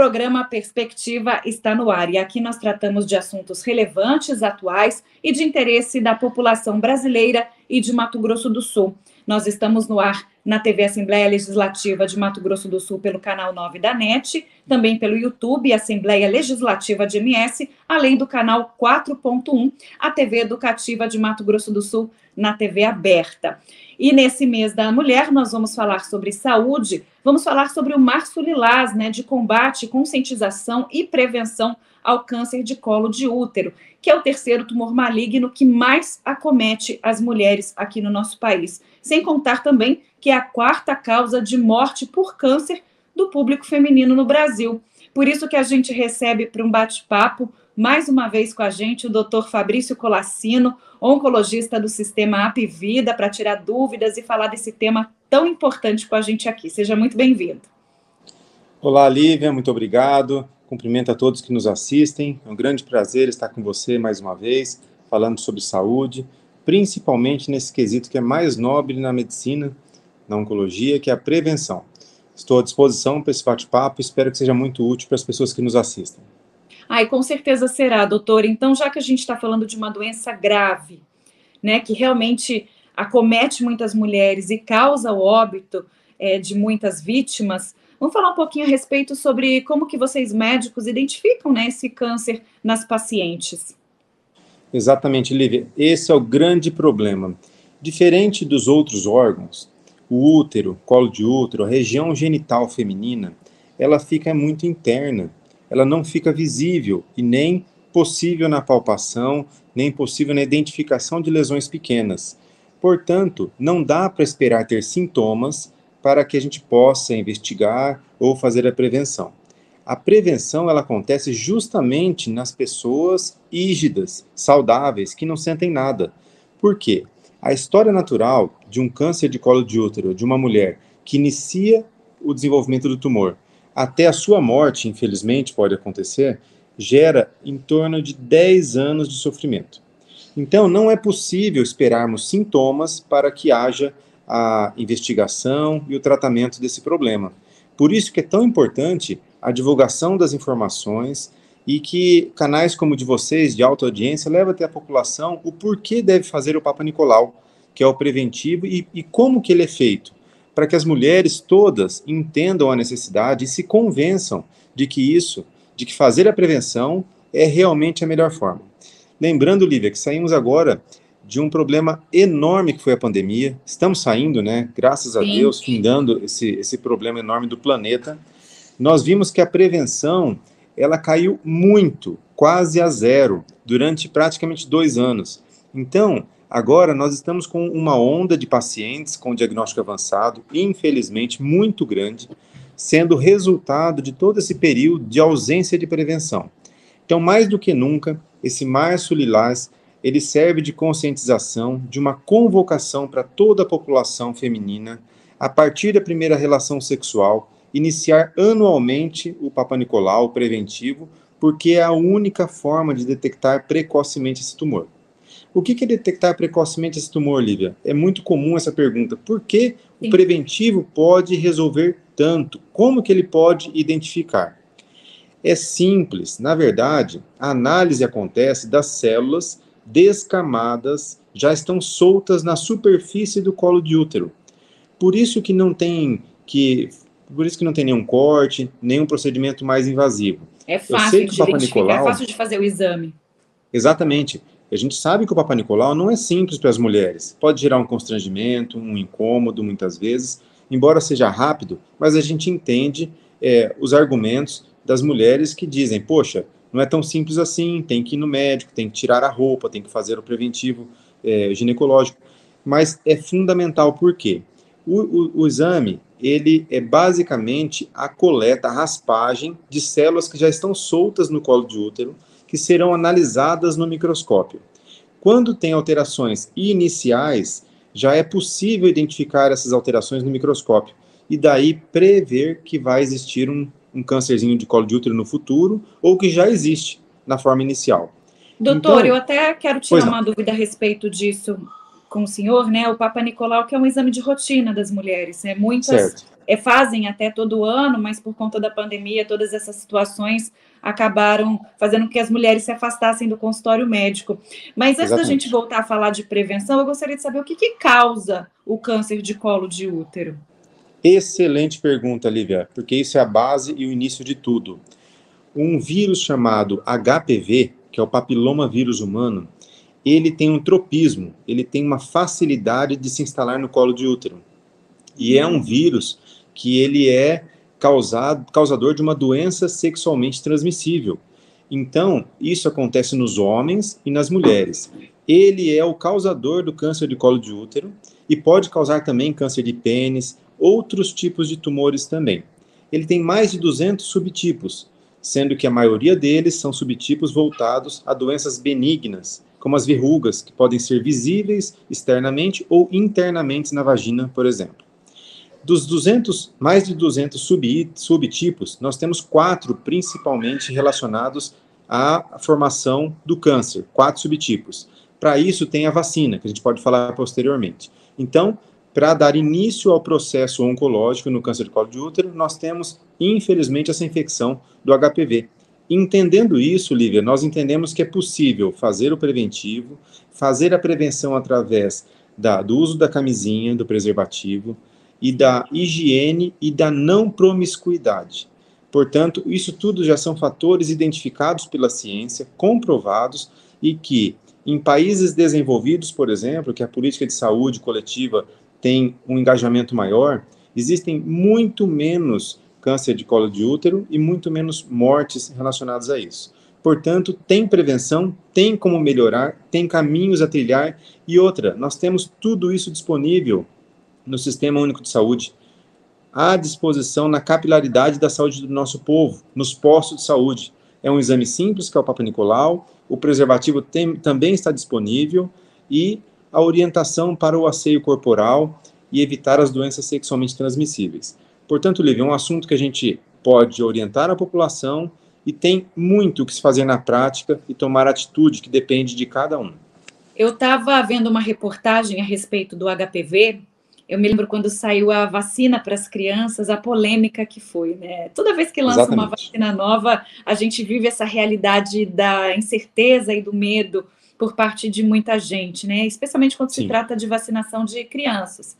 programa Perspectiva está no ar e aqui nós tratamos de assuntos relevantes, atuais e de interesse da população brasileira e de Mato Grosso do Sul. Nós estamos no ar na TV Assembleia Legislativa de Mato Grosso do Sul pelo canal 9 da NET, também pelo YouTube Assembleia Legislativa de MS, além do canal 4.1, a TV Educativa de Mato Grosso do Sul na TV aberta. E nesse mês da mulher, nós vamos falar sobre saúde, vamos falar sobre o Março Lilás, né, de combate, conscientização e prevenção ao câncer de colo de útero, que é o terceiro tumor maligno que mais acomete as mulheres aqui no nosso país. Sem contar também que é a quarta causa de morte por câncer do público feminino no Brasil. Por isso que a gente recebe para um bate-papo mais uma vez com a gente o Dr. Fabrício Colassino, oncologista do Sistema AP Vida, para tirar dúvidas e falar desse tema tão importante com a gente aqui. Seja muito bem-vindo. Olá, Lívia, muito obrigado. Cumprimento a todos que nos assistem. É um grande prazer estar com você mais uma vez, falando sobre saúde, principalmente nesse quesito que é mais nobre na medicina, na oncologia, que é a prevenção. Estou à disposição para esse bate-papo, espero que seja muito útil para as pessoas que nos assistem. Ai, com certeza será, doutor. Então, já que a gente está falando de uma doença grave, né, que realmente acomete muitas mulheres e causa o óbito é, de muitas vítimas, vamos falar um pouquinho a respeito sobre como que vocês médicos identificam né, esse câncer nas pacientes. Exatamente, Lívia. Esse é o grande problema. Diferente dos outros órgãos, o útero, colo de útero, a região genital feminina, ela fica muito interna ela não fica visível e nem possível na palpação, nem possível na identificação de lesões pequenas. Portanto, não dá para esperar ter sintomas para que a gente possa investigar ou fazer a prevenção. A prevenção ela acontece justamente nas pessoas ígidas, saudáveis, que não sentem nada. Por quê? A história natural de um câncer de colo de útero de uma mulher que inicia o desenvolvimento do tumor até a sua morte, infelizmente, pode acontecer, gera em torno de 10 anos de sofrimento. Então, não é possível esperarmos sintomas para que haja a investigação e o tratamento desse problema. Por isso que é tão importante a divulgação das informações e que canais como o de vocês, de alta audiência, levem até a população o porquê deve fazer o Papa Nicolau, que é o preventivo, e, e como que ele é feito para que as mulheres todas entendam a necessidade e se convençam de que isso, de que fazer a prevenção é realmente a melhor forma. Lembrando, Lívia, que saímos agora de um problema enorme que foi a pandemia. Estamos saindo, né? Graças a Sim. Deus, findando esse, esse problema enorme do planeta. Nós vimos que a prevenção ela caiu muito, quase a zero, durante praticamente dois anos. Então, Agora, nós estamos com uma onda de pacientes com diagnóstico avançado, infelizmente muito grande, sendo resultado de todo esse período de ausência de prevenção. Então, mais do que nunca, esse Março Lilás, ele serve de conscientização, de uma convocação para toda a população feminina, a partir da primeira relação sexual, iniciar anualmente o Papa Nicolau preventivo, porque é a única forma de detectar precocemente esse tumor. O que é detectar precocemente esse tumor, Lívia? É muito comum essa pergunta. Por que Sim. o preventivo pode resolver tanto? Como que ele pode identificar? É simples. Na verdade, a análise acontece das células descamadas, já estão soltas na superfície do colo de útero. Por isso que não tem que por isso que não tem nenhum corte, nenhum procedimento mais invasivo. É fácil de identificar, Nicolau, é fácil de fazer o exame. Exatamente. A gente sabe que o Papa Nicolau não é simples para as mulheres. Pode gerar um constrangimento, um incômodo, muitas vezes, embora seja rápido, mas a gente entende é, os argumentos das mulheres que dizem: poxa, não é tão simples assim, tem que ir no médico, tem que tirar a roupa, tem que fazer o preventivo é, ginecológico. Mas é fundamental por quê? O, o, o exame ele é basicamente a coleta, a raspagem de células que já estão soltas no colo de útero que serão analisadas no microscópio. Quando tem alterações iniciais, já é possível identificar essas alterações no microscópio e daí prever que vai existir um, um câncerzinho de colo de útero no futuro ou que já existe na forma inicial. Doutor, então, eu até quero tirar uma dúvida a respeito disso com o senhor, né? O Papa Nicolau, que é um exame de rotina das mulheres, né? Muitas é, fazem até todo ano, mas por conta da pandemia, todas essas situações acabaram fazendo com que as mulheres se afastassem do consultório médico. Mas antes Exatamente. da gente voltar a falar de prevenção, eu gostaria de saber o que, que causa o câncer de colo de útero. Excelente pergunta, Lívia, porque isso é a base e o início de tudo. Um vírus chamado HPV, que é o papiloma vírus humano, ele tem um tropismo, ele tem uma facilidade de se instalar no colo de útero. E é um vírus que ele é causado, causador de uma doença sexualmente transmissível. Então, isso acontece nos homens e nas mulheres. Ele é o causador do câncer de colo de útero e pode causar também câncer de pênis, outros tipos de tumores também. Ele tem mais de 200 subtipos, sendo que a maioria deles são subtipos voltados a doenças benignas, como as verrugas, que podem ser visíveis externamente ou internamente na vagina, por exemplo. Dos 200, mais de 200 sub, subtipos, nós temos quatro principalmente relacionados à formação do câncer, quatro subtipos. Para isso tem a vacina, que a gente pode falar posteriormente. Então, para dar início ao processo oncológico no câncer de colo de útero, nós temos, infelizmente, essa infecção do HPV. Entendendo isso, Lívia, nós entendemos que é possível fazer o preventivo, fazer a prevenção através da, do uso da camisinha, do preservativo, e da higiene e da não promiscuidade. Portanto, isso tudo já são fatores identificados pela ciência, comprovados e que em países desenvolvidos, por exemplo, que a política de saúde coletiva tem um engajamento maior, existem muito menos câncer de colo de útero e muito menos mortes relacionadas a isso. Portanto, tem prevenção, tem como melhorar, tem caminhos a trilhar e outra, nós temos tudo isso disponível no Sistema Único de Saúde, à disposição na capilaridade da saúde do nosso povo, nos postos de saúde. É um exame simples, que é o Papa Nicolau, o preservativo tem, também está disponível e a orientação para o asseio corporal e evitar as doenças sexualmente transmissíveis. Portanto, Lívia, é um assunto que a gente pode orientar a população e tem muito o que se fazer na prática e tomar atitude que depende de cada um. Eu estava vendo uma reportagem a respeito do HPV eu me lembro quando saiu a vacina para as crianças, a polêmica que foi, né? Toda vez que lança Exatamente. uma vacina nova, a gente vive essa realidade da incerteza e do medo por parte de muita gente, né? Especialmente quando Sim. se trata de vacinação de crianças.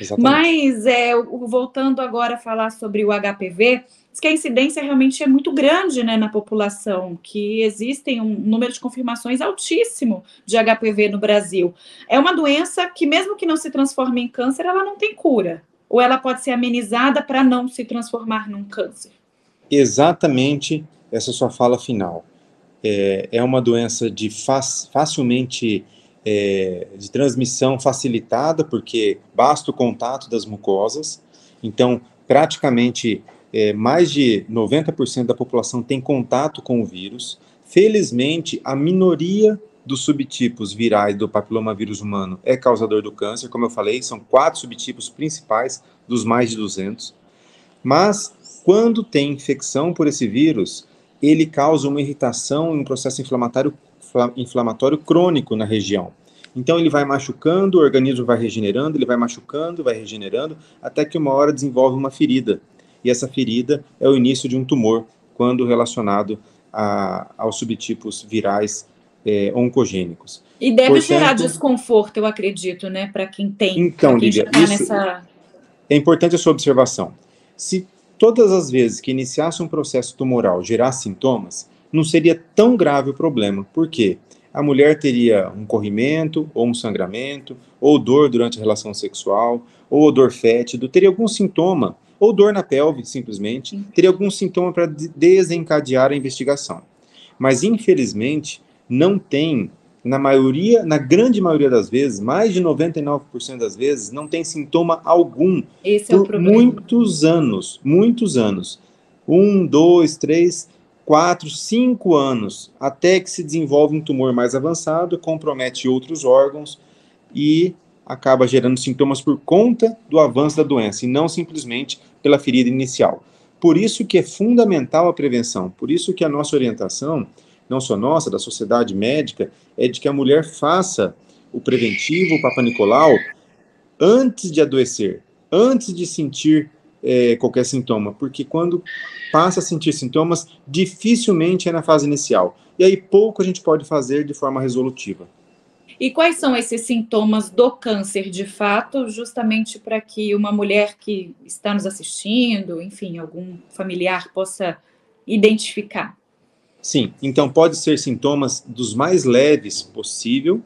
Exatamente. Mas, é, voltando agora a falar sobre o HPV, diz que a incidência realmente é muito grande né, na população, que existem um número de confirmações altíssimo de HPV no Brasil. É uma doença que, mesmo que não se transforme em câncer, ela não tem cura. Ou ela pode ser amenizada para não se transformar num câncer. Exatamente essa sua fala final. É, é uma doença de facilmente é, de transmissão facilitada, porque basta o contato das mucosas. Então, praticamente é, mais de 90% da população tem contato com o vírus. Felizmente, a minoria dos subtipos virais do papilomavírus humano é causador do câncer. Como eu falei, são quatro subtipos principais dos mais de 200. Mas, quando tem infecção por esse vírus, ele causa uma irritação e um processo inflamatório, inflamatório crônico na região. Então ele vai machucando, o organismo vai regenerando, ele vai machucando, vai regenerando, até que uma hora desenvolve uma ferida e essa ferida é o início de um tumor quando relacionado a, aos subtipos virais é, oncogênicos. E deve Portanto, gerar desconforto, eu acredito, né, para quem tem. Então, Lívia, tá isso nessa... é importante a sua observação. Se todas as vezes que iniciasse um processo tumoral gerar sintomas, não seria tão grave o problema. Por quê? A mulher teria um corrimento, ou um sangramento, ou dor durante a relação sexual, ou odor fétido, teria algum sintoma ou dor na pelve, simplesmente, teria algum sintoma para desencadear a investigação. Mas, infelizmente, não tem, na maioria, na grande maioria das vezes, mais de 99% das vezes, não tem sintoma algum Esse é por é muitos anos, muitos anos. Um, dois, três, quatro, cinco anos, até que se desenvolve um tumor mais avançado, compromete outros órgãos e acaba gerando sintomas por conta do avanço da doença e não simplesmente pela ferida inicial. Por isso que é fundamental a prevenção, por isso que a nossa orientação, não só nossa, da sociedade médica, é de que a mulher faça o preventivo, o Papa Nicolau, antes de adoecer, antes de sentir é, qualquer sintoma? Porque quando passa a sentir sintomas, dificilmente é na fase inicial. E aí pouco a gente pode fazer de forma resolutiva. E quais são esses sintomas do câncer, de fato, justamente para que uma mulher que está nos assistindo, enfim, algum familiar possa identificar? Sim, então pode ser sintomas dos mais leves possível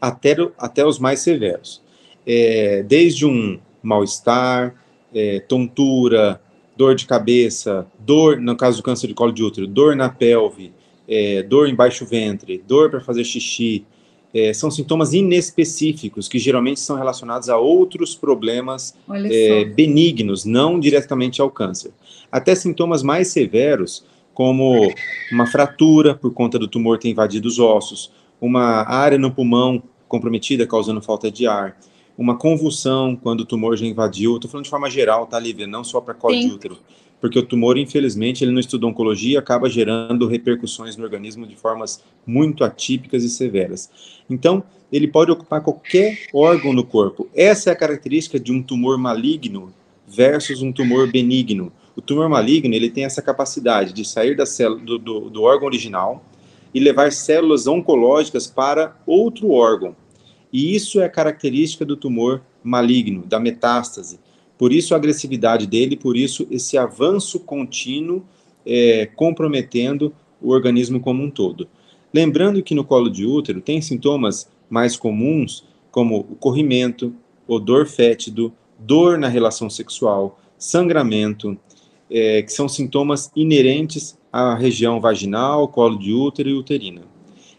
até, até os mais severos. É, desde um mal-estar, é, tontura, dor de cabeça, dor, no caso do câncer de colo de útero, dor na pelve, é, dor em baixo ventre, dor para fazer xixi, é, são sintomas inespecíficos que geralmente são relacionados a outros problemas é, benignos, não diretamente ao câncer. Até sintomas mais severos, como uma fratura por conta do tumor ter invadido os ossos, uma área no pulmão comprometida causando falta de ar, uma convulsão quando o tumor já invadiu. Estou falando de forma geral, tá, Lívia? Não só para colo de útero. Porque o tumor, infelizmente, ele não estuda oncologia acaba gerando repercussões no organismo de formas muito atípicas e severas. Então, ele pode ocupar qualquer órgão no corpo. Essa é a característica de um tumor maligno versus um tumor benigno. O tumor maligno ele tem essa capacidade de sair da célula, do, do, do órgão original e levar células oncológicas para outro órgão. E isso é característica do tumor maligno, da metástase. Por isso a agressividade dele, por isso esse avanço contínuo é, comprometendo o organismo como um todo. Lembrando que no colo de útero tem sintomas mais comuns, como o corrimento, odor fétido, dor na relação sexual, sangramento, é, que são sintomas inerentes à região vaginal, colo de útero e uterina.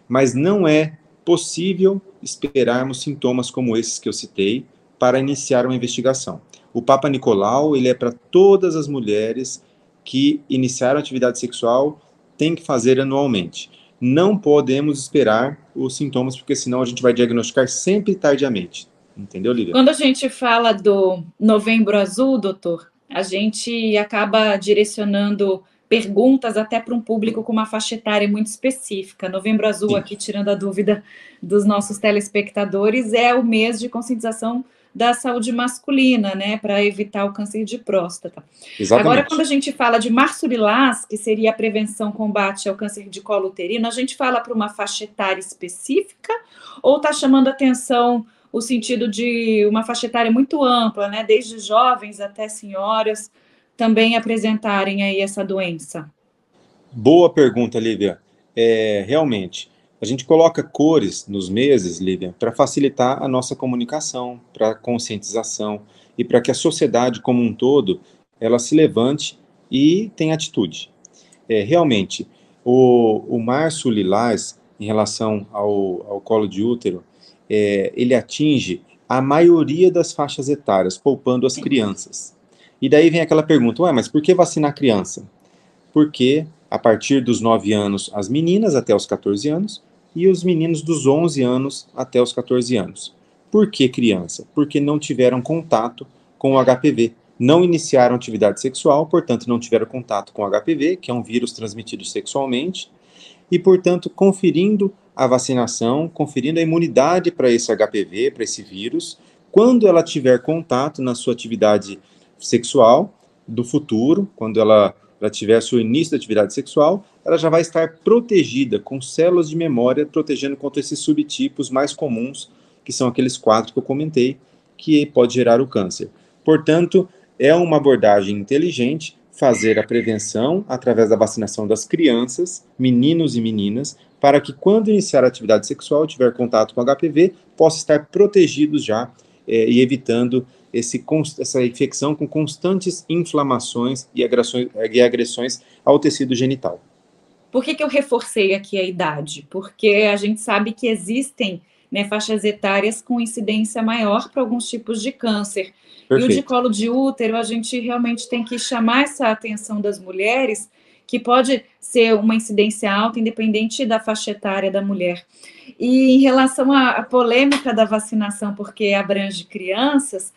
Mas não é possível esperarmos sintomas como esses que eu citei para iniciar uma investigação. O Papa Nicolau, ele é para todas as mulheres que iniciaram atividade sexual, tem que fazer anualmente. Não podemos esperar os sintomas, porque senão a gente vai diagnosticar sempre tardiamente. Entendeu, Lívia? Quando a gente fala do novembro azul, doutor, a gente acaba direcionando perguntas até para um público com uma faixa etária muito específica. Novembro Azul, Sim. aqui tirando a dúvida dos nossos telespectadores, é o mês de conscientização da saúde masculina, né, para evitar o câncer de próstata. Exatamente. Agora, quando a gente fala de março lilás, que seria a prevenção combate ao câncer de colo uterino, a gente fala para uma faixa etária específica ou está chamando atenção o sentido de uma faixa etária muito ampla, né, desde jovens até senhoras também apresentarem aí essa doença? Boa pergunta, Lívia. É, realmente, a gente coloca cores nos meses, Lívia, para facilitar a nossa comunicação, para conscientização e para que a sociedade como um todo ela se levante e tenha atitude. É, realmente, o, o março lilás, em relação ao, ao colo de útero, é, ele atinge a maioria das faixas etárias, poupando as crianças. E daí vem aquela pergunta, ué, mas por que vacinar criança? Porque a partir dos 9 anos, as meninas até os 14 anos, e os meninos dos 11 anos até os 14 anos. Por que criança? Porque não tiveram contato com o HPV. Não iniciaram atividade sexual, portanto, não tiveram contato com o HPV, que é um vírus transmitido sexualmente, e, portanto, conferindo a vacinação, conferindo a imunidade para esse HPV, para esse vírus, quando ela tiver contato na sua atividade sexual do futuro, quando ela ela tiver seu início da atividade sexual, ela já vai estar protegida com células de memória, protegendo contra esses subtipos mais comuns, que são aqueles quatro que eu comentei, que pode gerar o câncer. Portanto, é uma abordagem inteligente fazer a prevenção através da vacinação das crianças, meninos e meninas, para que quando iniciar a atividade sexual, tiver contato com HPV, possa estar protegidos já é, e evitando esse, essa infecção com constantes inflamações e agressões, e agressões ao tecido genital. Por que, que eu reforcei aqui a idade? Porque a gente sabe que existem né, faixas etárias com incidência maior para alguns tipos de câncer. Perfeito. E o de colo de útero, a gente realmente tem que chamar essa atenção das mulheres, que pode ser uma incidência alta, independente da faixa etária da mulher. E em relação à polêmica da vacinação, porque abrange crianças,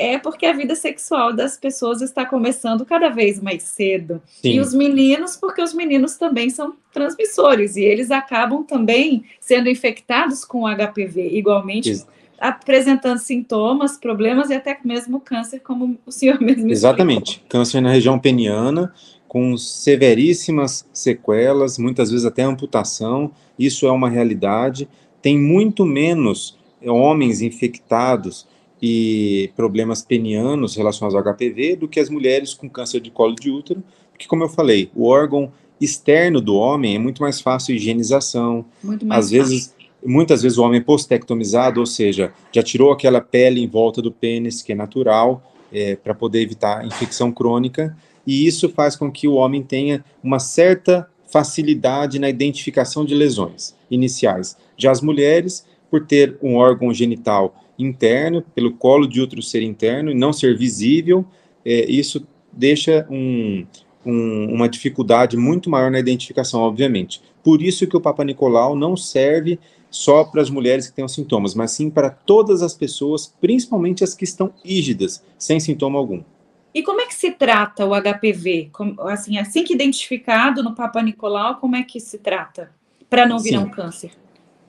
é porque a vida sexual das pessoas está começando cada vez mais cedo. Sim. E os meninos, porque os meninos também são transmissores e eles acabam também sendo infectados com HPV, igualmente Isso. apresentando sintomas, problemas e até mesmo câncer, como o senhor mesmo Exatamente. Explicou. Câncer na região peniana, com severíssimas sequelas, muitas vezes até amputação. Isso é uma realidade. Tem muito menos homens infectados e problemas penianos relacionados ao HPV do que as mulheres com câncer de colo de útero, porque, como eu falei, o órgão externo do homem é muito mais fácil a higienização. Muito mais Às fácil. vezes, muitas vezes o homem é postectomizado, ou seja, já tirou aquela pele em volta do pênis, que é natural, é, para poder evitar infecção crônica, e isso faz com que o homem tenha uma certa facilidade na identificação de lesões iniciais. Já as mulheres, por ter um órgão genital interno, pelo colo de útero ser interno e não ser visível, é, isso deixa um, um, uma dificuldade muito maior na identificação, obviamente. Por isso que o Papa Nicolau não serve só para as mulheres que têm os sintomas, mas sim para todas as pessoas, principalmente as que estão rígidas, sem sintoma algum. E como é que se trata o HPV? Como, assim, assim que identificado no Papa Nicolau, como é que se trata? Para não virar sim, um câncer.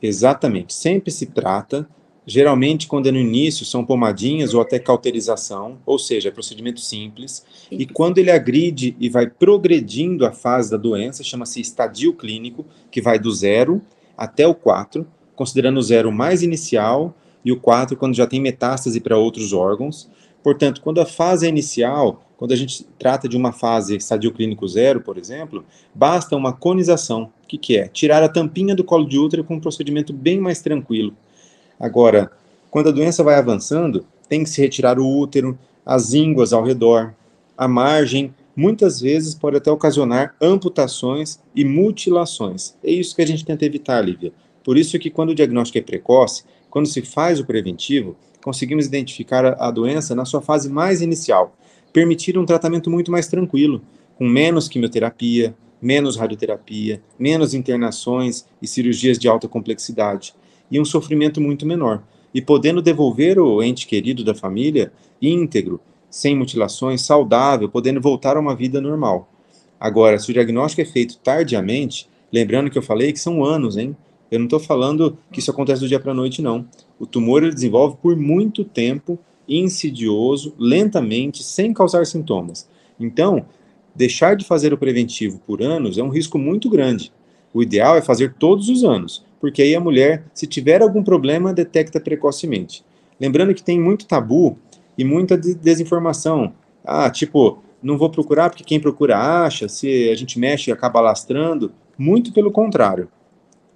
Exatamente. Sempre se trata Geralmente, quando é no início, são pomadinhas ou até cauterização, ou seja, é procedimento simples. E quando ele agride e vai progredindo a fase da doença, chama-se estadio clínico, que vai do zero até o 4, considerando o zero mais inicial e o 4 quando já tem metástase para outros órgãos. Portanto, quando a fase é inicial, quando a gente trata de uma fase estadio clínico zero, por exemplo, basta uma conização. O que, que é? Tirar a tampinha do colo de útero com um procedimento bem mais tranquilo Agora, quando a doença vai avançando, tem que se retirar o útero, as ínguas ao redor, a margem, muitas vezes pode até ocasionar amputações e mutilações. É isso que a gente tenta evitar, Lívia. Por isso que quando o diagnóstico é precoce, quando se faz o preventivo, conseguimos identificar a doença na sua fase mais inicial, permitir um tratamento muito mais tranquilo, com menos quimioterapia, menos radioterapia, menos internações e cirurgias de alta complexidade e um sofrimento muito menor. E podendo devolver o ente querido da família íntegro, sem mutilações, saudável, podendo voltar a uma vida normal. Agora, se o diagnóstico é feito tardiamente, lembrando que eu falei que são anos, hein? Eu não estou falando que isso acontece do dia para a noite, não. O tumor ele desenvolve por muito tempo, insidioso, lentamente, sem causar sintomas. Então, deixar de fazer o preventivo por anos é um risco muito grande. O ideal é fazer todos os anos, porque aí a mulher, se tiver algum problema, detecta precocemente. Lembrando que tem muito tabu e muita desinformação. Ah, tipo, não vou procurar porque quem procura acha, se a gente mexe acaba lastrando. Muito pelo contrário.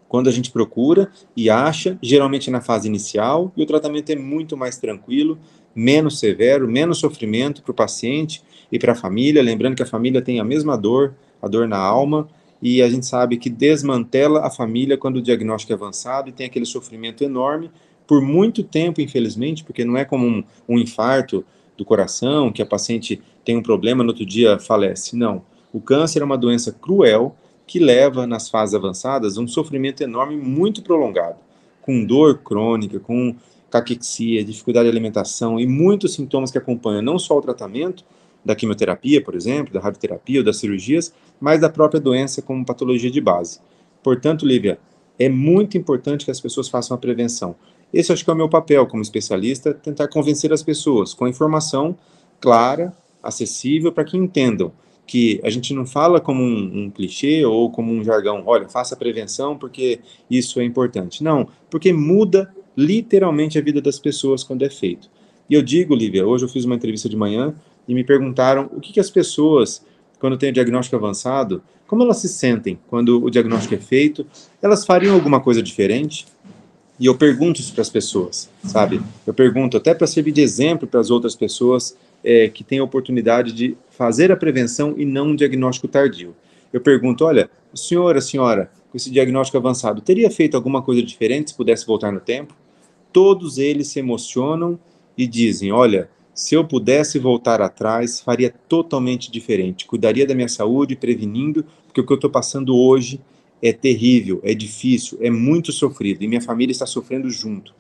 Quando a gente procura e acha, geralmente na fase inicial, e o tratamento é muito mais tranquilo, menos severo, menos sofrimento para o paciente e para a família. Lembrando que a família tem a mesma dor, a dor na alma, e a gente sabe que desmantela a família quando o diagnóstico é avançado e tem aquele sofrimento enorme por muito tempo, infelizmente, porque não é como um, um infarto do coração, que a paciente tem um problema, no outro dia falece. Não. O câncer é uma doença cruel que leva, nas fases avançadas, um sofrimento enorme muito prolongado, com dor crônica, com caquexia, dificuldade de alimentação e muitos sintomas que acompanham não só o tratamento, da quimioterapia, por exemplo, da radioterapia ou das cirurgias, mas da própria doença como patologia de base. Portanto, Lívia, é muito importante que as pessoas façam a prevenção. Esse acho que é o meu papel como especialista, tentar convencer as pessoas com informação clara, acessível, para que entendam que a gente não fala como um, um, clichê ou como um jargão, olha, faça prevenção porque isso é importante. Não, porque muda literalmente a vida das pessoas quando é feito. E eu digo, Lívia, hoje eu fiz uma entrevista de manhã e me perguntaram o que, que as pessoas, quando têm o diagnóstico avançado, como elas se sentem quando o diagnóstico é feito? Elas fariam alguma coisa diferente? E eu pergunto isso para as pessoas, sabe? Eu pergunto até para servir de exemplo para as outras pessoas é, que têm a oportunidade de fazer a prevenção e não um diagnóstico tardio. Eu pergunto, olha, o senhor, a senhora, com esse diagnóstico avançado, teria feito alguma coisa diferente se pudesse voltar no tempo? Todos eles se emocionam e dizem, olha, se eu pudesse voltar atrás, faria totalmente diferente. Cuidaria da minha saúde, prevenindo, porque o que eu estou passando hoje é terrível, é difícil, é muito sofrido e minha família está sofrendo junto.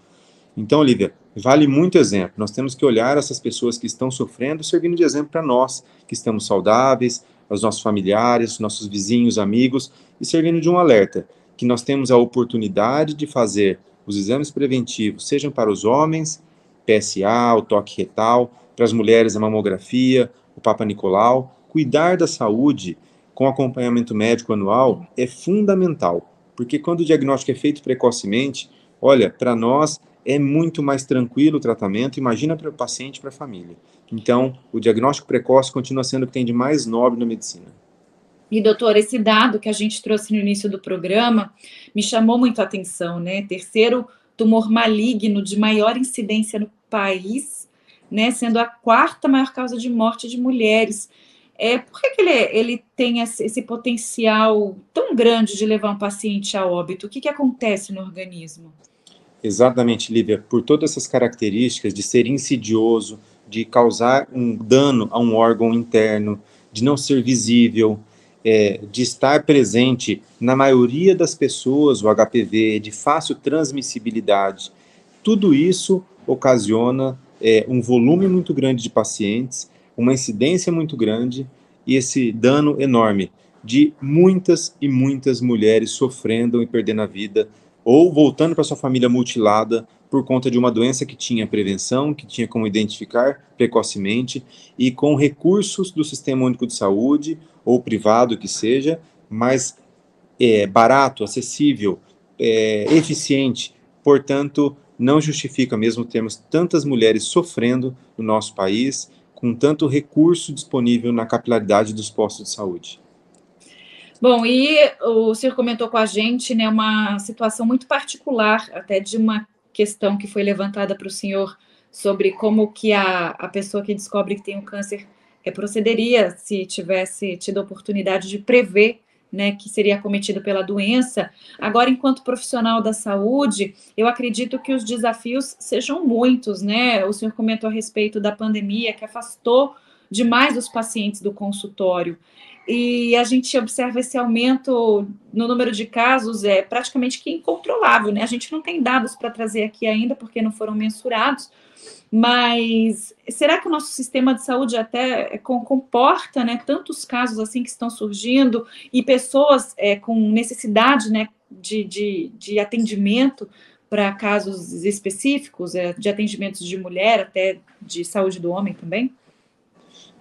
Então, Olivia, vale muito exemplo. Nós temos que olhar essas pessoas que estão sofrendo, servindo de exemplo para nós, que estamos saudáveis, aos nossos familiares, nossos vizinhos, amigos, e servindo de um alerta, que nós temos a oportunidade de fazer os exames preventivos, sejam para os homens, PSA, o toque retal, para as mulheres a mamografia, o Papa Nicolau, cuidar da saúde com acompanhamento médico anual é fundamental, porque quando o diagnóstico é feito precocemente, olha, para nós é muito mais tranquilo o tratamento, imagina para o paciente e para a família. Então, o diagnóstico precoce continua sendo o que tem de mais nobre na medicina. E, doutor, esse dado que a gente trouxe no início do programa me chamou muito a atenção, né? Terceiro tumor maligno de maior incidência no país, né? Sendo a quarta maior causa de morte de mulheres. É, por que, que ele, ele tem esse, potencial tão grande de levar um paciente a óbito? O que, que acontece no organismo? Exatamente, Lívia. Por todas essas características de ser insidioso, de causar um dano a um órgão interno, de não ser visível, é, de estar presente na maioria das pessoas, o HPV, de fácil transmissibilidade, tudo isso ocasiona é, um volume muito grande de pacientes, uma incidência muito grande e esse dano enorme de muitas e muitas mulheres sofrendo e perdendo a vida ou voltando para sua família mutilada por conta de uma doença que tinha prevenção, que tinha como identificar precocemente e com recursos do Sistema Único de Saúde ou privado que seja, mais é, barato, acessível, é, eficiente. Portanto, não justifica mesmo termos tantas mulheres sofrendo no nosso país, com tanto recurso disponível na capilaridade dos postos de saúde. Bom, e o senhor comentou com a gente né, uma situação muito particular, até de uma questão que foi levantada para o senhor sobre como que a, a pessoa que descobre que tem um câncer é, procederia se tivesse tido a oportunidade de prever né, que seria cometido pela doença. Agora, enquanto profissional da saúde, eu acredito que os desafios sejam muitos, né? O senhor comentou a respeito da pandemia que afastou demais os pacientes do consultório. E a gente observa esse aumento no número de casos é praticamente que incontrolável, né? A gente não tem dados para trazer aqui ainda porque não foram mensurados, mas será que o nosso sistema de saúde até comporta né, tantos casos assim que estão surgindo e pessoas é, com necessidade né, de, de, de atendimento para casos específicos, é, de atendimentos de mulher, até de saúde do homem também?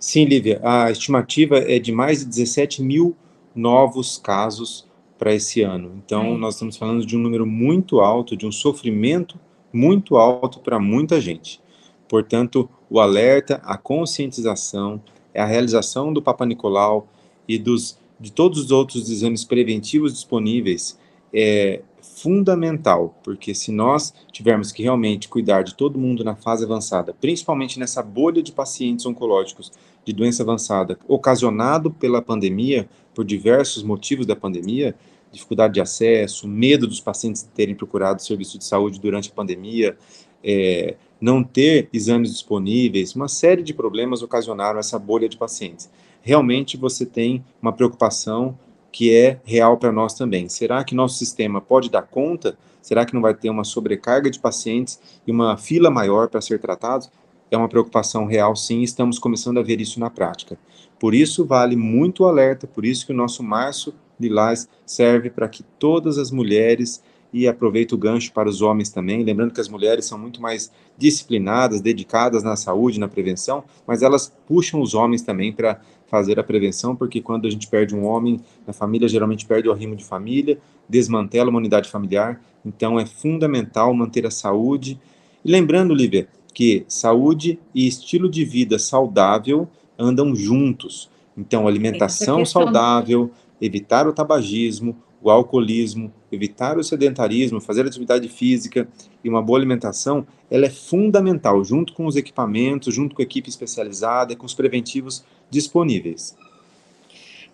Sim, Lívia, a estimativa é de mais de 17 mil novos casos para esse ano. Então, é. nós estamos falando de um número muito alto, de um sofrimento muito alto para muita gente. Portanto, o alerta, a conscientização, é a realização do Papa Nicolau e dos, de todos os outros exames preventivos disponíveis é fundamental, porque se nós tivermos que realmente cuidar de todo mundo na fase avançada, principalmente nessa bolha de pacientes oncológicos de doença avançada, ocasionado pela pandemia, por diversos motivos da pandemia, dificuldade de acesso, medo dos pacientes terem procurado serviço de saúde durante a pandemia, é, não ter exames disponíveis, uma série de problemas ocasionaram essa bolha de pacientes. Realmente você tem uma preocupação que é real para nós também. Será que nosso sistema pode dar conta? Será que não vai ter uma sobrecarga de pacientes e uma fila maior para ser tratados? É uma preocupação real, sim, estamos começando a ver isso na prática. Por isso, vale muito o alerta, por isso que o nosso Março Lilás serve para que todas as mulheres e aproveito o gancho para os homens também, lembrando que as mulheres são muito mais disciplinadas, dedicadas na saúde, na prevenção, mas elas puxam os homens também para fazer a prevenção, porque quando a gente perde um homem na família, geralmente perde o arrimo de família, desmantela uma unidade familiar, então é fundamental manter a saúde. E lembrando, Lívia, que saúde e estilo de vida saudável andam juntos. Então, alimentação saudável, evitar o tabagismo, o alcoolismo, evitar o sedentarismo, fazer atividade física e uma boa alimentação, ela é fundamental, junto com os equipamentos, junto com a equipe especializada, com os preventivos disponíveis.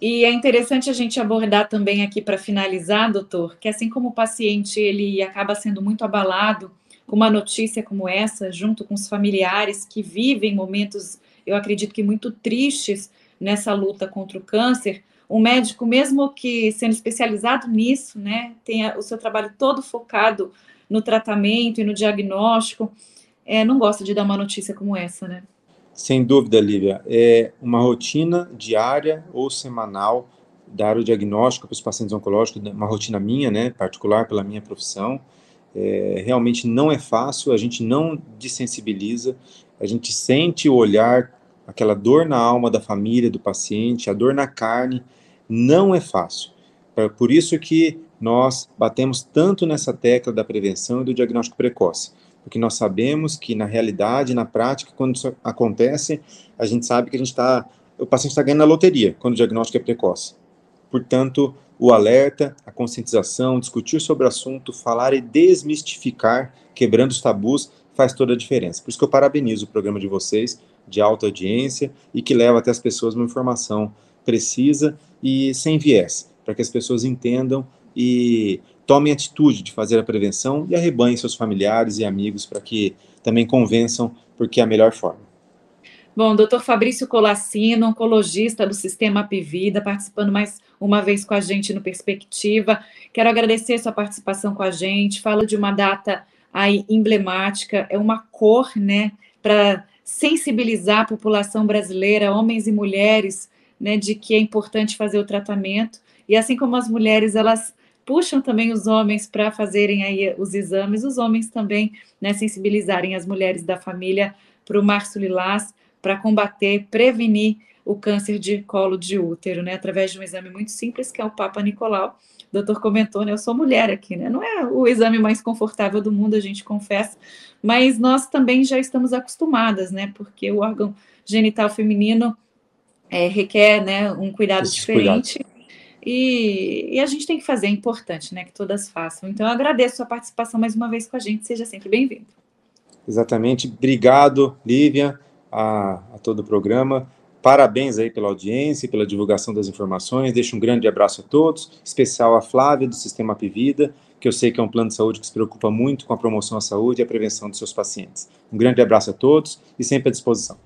E é interessante a gente abordar também aqui para finalizar, doutor, que assim como o paciente ele acaba sendo muito abalado com uma notícia como essa, junto com os familiares que vivem momentos, eu acredito que muito tristes nessa luta contra o câncer, um médico, mesmo que sendo especializado nisso, né, tenha o seu trabalho todo focado no tratamento e no diagnóstico, é, não gosta de dar uma notícia como essa, né? Sem dúvida, Lívia. É uma rotina diária ou semanal dar o diagnóstico para os pacientes oncológicos, uma rotina minha, né, particular pela minha profissão, é, realmente não é fácil, a gente não desensibiliza, a gente sente o olhar, aquela dor na alma da família, do paciente, a dor na carne, não é fácil. Por isso que nós batemos tanto nessa tecla da prevenção e do diagnóstico precoce, porque nós sabemos que na realidade, na prática, quando isso acontece, a gente sabe que a gente está, o paciente está ganhando na loteria quando o diagnóstico é precoce. Portanto, o alerta, a conscientização, discutir sobre o assunto, falar e desmistificar, quebrando os tabus, faz toda a diferença. Por isso que eu parabenizo o programa de vocês, de alta audiência, e que leva até as pessoas uma informação precisa e sem viés, para que as pessoas entendam e tomem atitude de fazer a prevenção e arrebanhem seus familiares e amigos para que também convençam, porque é a melhor forma. Bom, doutor Fabrício Colassino, oncologista do Sistema Apivida, participando mais uma vez com a gente no Perspectiva. Quero agradecer sua participação com a gente. Falo de uma data aí emblemática, é uma cor, né, para sensibilizar a população brasileira, homens e mulheres, né, de que é importante fazer o tratamento. E assim como as mulheres, elas puxam também os homens para fazerem aí os exames, os homens também, né, sensibilizarem as mulheres da família para o Março Lilás, para combater, prevenir o câncer de colo de útero, né, através de um exame muito simples, que é o Papa Nicolau. O doutor comentou, né, eu sou mulher aqui, né, não é o exame mais confortável do mundo, a gente confessa, mas nós também já estamos acostumadas, né, porque o órgão genital feminino é, requer, né, um cuidado Esse diferente. Cuidado. E, e, a gente tem que fazer, é importante, né, que todas façam. Então, eu agradeço a sua participação mais uma vez com a gente, seja sempre bem-vindo. Exatamente, obrigado, Lívia, a, a todo o programa. Parabéns aí pela audiência e pela divulgação das informações. Deixo um grande abraço a todos, especial a Flávia do Sistema Apivida, que eu sei que é um plano de saúde que se preocupa muito com a promoção à saúde e a prevenção dos seus pacientes. Um grande abraço a todos e sempre à disposição.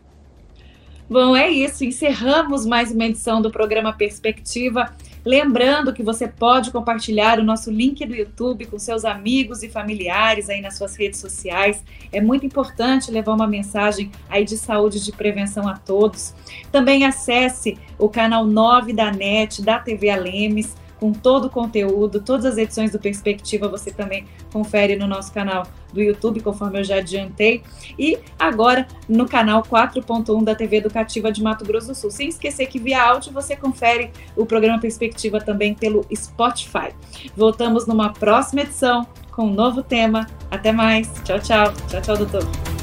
Bom, é isso. Encerramos mais uma edição do programa Perspectiva. Lembrando que você pode compartilhar o nosso link do YouTube com seus amigos e familiares aí nas suas redes sociais. É muito importante levar uma mensagem aí de saúde e de prevenção a todos. Também acesse o canal 9 da NET, da TV Alemes com todo o conteúdo, todas as edições do Perspectiva você também confere no nosso canal do YouTube, conforme eu já adiantei, e agora no canal 4.1 da TV Educativa de Mato Grosso do Sul. Sem esquecer que via áudio você confere o programa Perspectiva também pelo Spotify. Voltamos numa próxima edição com um novo tema. Até mais. Tchau, tchau. Tchau, tchau, doutor.